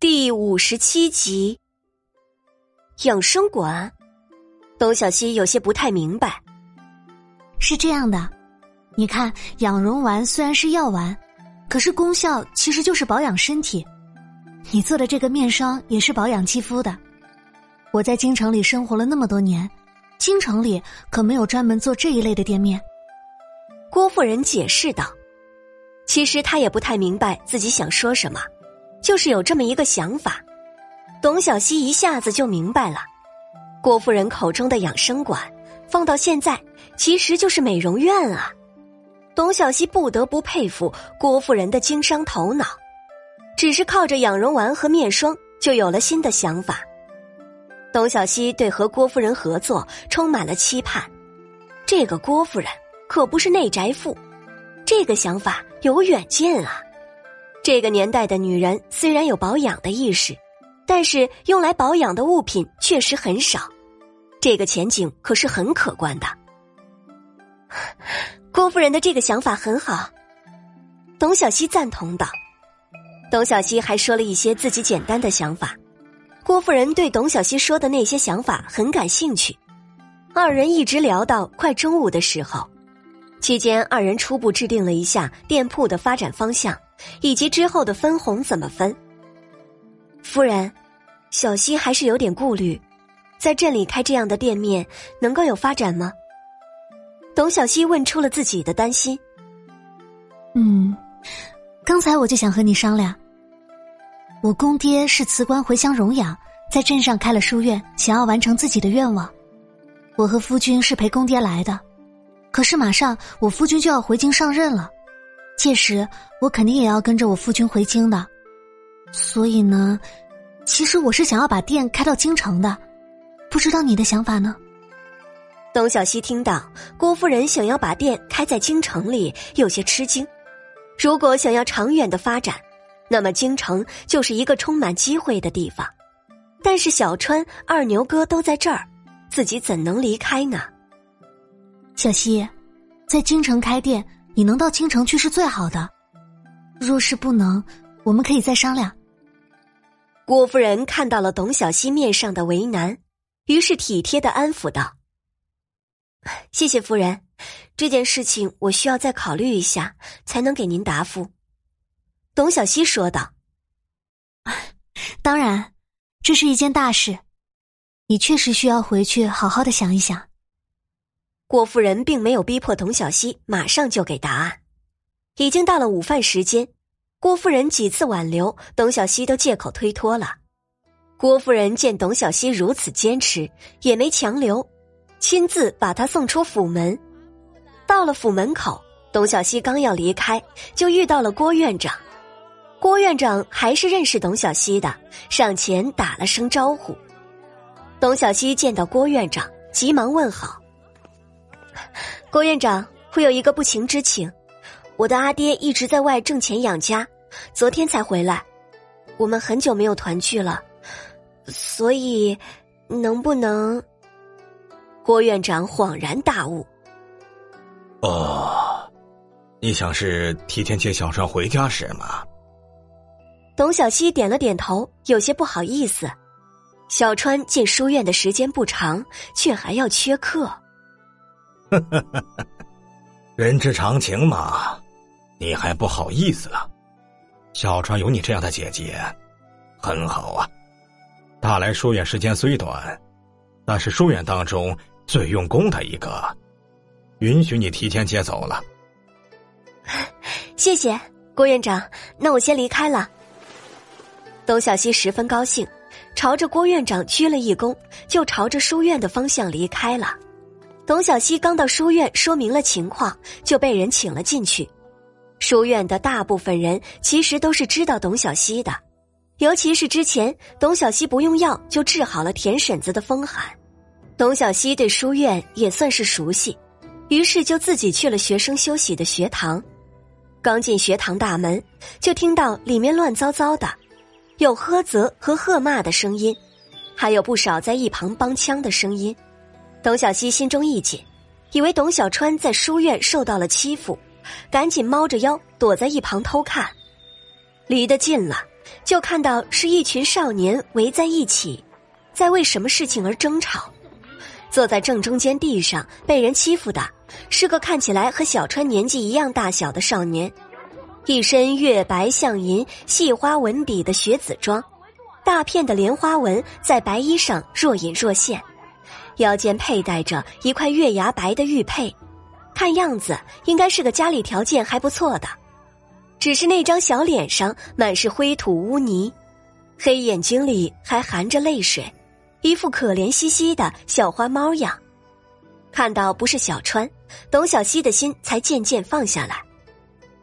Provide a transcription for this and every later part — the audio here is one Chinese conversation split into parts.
第五十七集，养生馆。董小希有些不太明白。是这样的，你看，养容丸虽然是药丸，可是功效其实就是保养身体。你做的这个面霜也是保养肌肤的。我在京城里生活了那么多年，京城里可没有专门做这一类的店面。郭夫人解释道：“其实她也不太明白自己想说什么。”就是有这么一个想法，董小希一下子就明白了。郭夫人口中的养生馆，放到现在其实就是美容院啊。董小希不得不佩服郭夫人的经商头脑，只是靠着养容丸和面霜，就有了新的想法。董小希对和郭夫人合作充满了期盼。这个郭夫人可不是内宅妇，这个想法有远见啊。这个年代的女人虽然有保养的意识，但是用来保养的物品确实很少，这个前景可是很可观的。郭夫人的这个想法很好，董小希赞同道。董小希还说了一些自己简单的想法，郭夫人对董小希说的那些想法很感兴趣，二人一直聊到快中午的时候，期间二人初步制定了一下店铺的发展方向。以及之后的分红怎么分？夫人，小希还是有点顾虑，在镇里开这样的店面能够有发展吗？董小希问出了自己的担心。嗯，刚才我就想和你商量。我公爹是辞官回乡荣养，在镇上开了书院，想要完成自己的愿望。我和夫君是陪公爹来的，可是马上我夫君就要回京上任了。届时，我肯定也要跟着我夫君回京的，所以呢，其实我是想要把店开到京城的，不知道你的想法呢？董小希听到郭夫人想要把店开在京城里，有些吃惊。如果想要长远的发展，那么京城就是一个充满机会的地方。但是小川、二牛哥都在这儿，自己怎能离开呢？小希，在京城开店。你能到京城去是最好的，若是不能，我们可以再商量。郭夫人看到了董小希面上的为难，于是体贴的安抚道：“谢谢夫人，这件事情我需要再考虑一下，才能给您答复。”董小希说道：“当然，这是一件大事，你确实需要回去好好的想一想。”郭夫人并没有逼迫董小希马上就给答案。已经到了午饭时间，郭夫人几次挽留，董小希都借口推脱了。郭夫人见董小希如此坚持，也没强留，亲自把她送出府门。到了府门口，董小希刚要离开，就遇到了郭院长。郭院长还是认识董小希的，上前打了声招呼。董小希见到郭院长，急忙问好。郭院长，会有一个不情之请，我的阿爹一直在外挣钱养家，昨天才回来，我们很久没有团聚了，所以能不能？郭院长恍然大悟。哦，你想是提前接小川回家是吗？董小希点了点头，有些不好意思。小川进书院的时间不长，却还要缺课。呵呵呵呵，人之常情嘛，你还不好意思了？小川有你这样的姐姐，很好啊。大来书院时间虽短，但是书院当中最用功的一个，允许你提前接走了。谢谢郭院长，那我先离开了。董小希十分高兴，朝着郭院长鞠了一躬，就朝着书院的方向离开了。董小希刚到书院，说明了情况，就被人请了进去。书院的大部分人其实都是知道董小希的，尤其是之前董小希不用药就治好了田婶子的风寒，董小希对书院也算是熟悉，于是就自己去了学生休息的学堂。刚进学堂大门，就听到里面乱糟糟的，有呵责和喝骂的声音，还有不少在一旁帮腔的声音。董小希心中一紧，以为董小川在书院受到了欺负，赶紧猫着腰躲在一旁偷看。离得近了，就看到是一群少年围在一起，在为什么事情而争吵。坐在正中间地上被人欺负的是个看起来和小川年纪一样大小的少年，一身月白象银细花纹底的学子装，大片的莲花纹在白衣上若隐若现，腰间佩戴着一块月牙白的玉佩，看样子应该是个家里条件还不错的，只是那张小脸上满是灰土污泥，黑眼睛里还含着泪水。一副可怜兮兮的小花猫样，看到不是小川，董小希的心才渐渐放下来。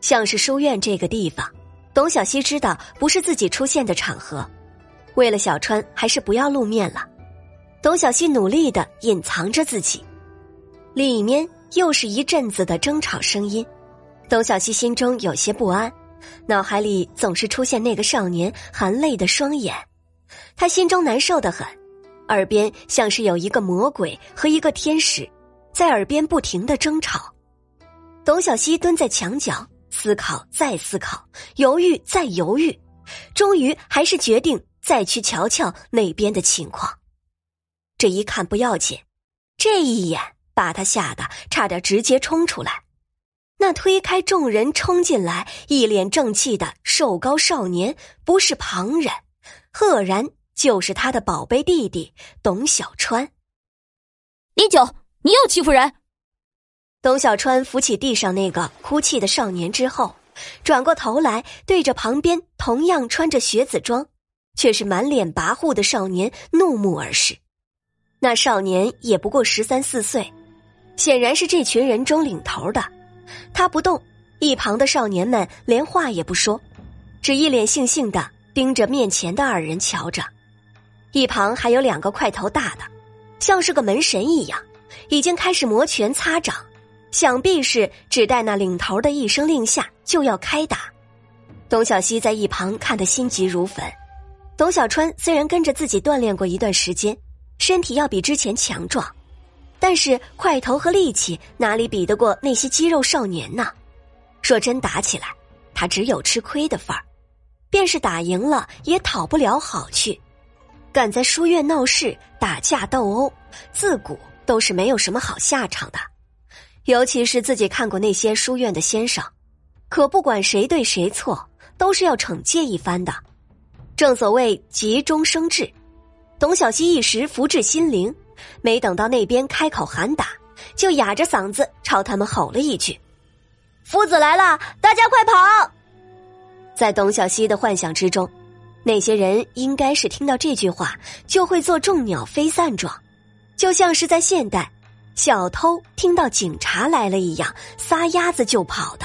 像是书院这个地方，董小希知道不是自己出现的场合，为了小川，还是不要露面了。董小希努力的隐藏着自己，里面又是一阵子的争吵声音。董小希心中有些不安，脑海里总是出现那个少年含泪的双眼，他心中难受的很。耳边像是有一个魔鬼和一个天使，在耳边不停的争吵。董小希蹲在墙角，思考再思考，犹豫再犹豫，终于还是决定再去瞧瞧那边的情况。这一看不要紧，这一眼把他吓得差点直接冲出来。那推开众人冲进来，一脸正气的瘦高少年，不是旁人，赫然。就是他的宝贝弟弟董小川。李九，你又欺负人！董小川扶起地上那个哭泣的少年之后，转过头来对着旁边同样穿着学子装，却是满脸跋扈的少年怒目而视。那少年也不过十三四岁，显然是这群人中领头的。他不动，一旁的少年们连话也不说，只一脸悻悻的盯着面前的二人瞧着。一旁还有两个块头大的，像是个门神一样，已经开始摩拳擦掌，想必是只待那领头的一声令下就要开打。董小希在一旁看得心急如焚。董小川虽然跟着自己锻炼过一段时间，身体要比之前强壮，但是块头和力气哪里比得过那些肌肉少年呢？说真打起来，他只有吃亏的份儿，便是打赢了也讨不了好去。敢在书院闹事、打架斗殴，自古都是没有什么好下场的。尤其是自己看过那些书院的先生，可不管谁对谁错，都是要惩戒一番的。正所谓急中生智，董小希一时福至心灵，没等到那边开口喊打，就哑着嗓子朝他们吼了一句：“夫子来了，大家快跑！”在董小希的幻想之中。那些人应该是听到这句话就会做众鸟飞散状，就像是在现代，小偷听到警察来了一样，撒丫子就跑的。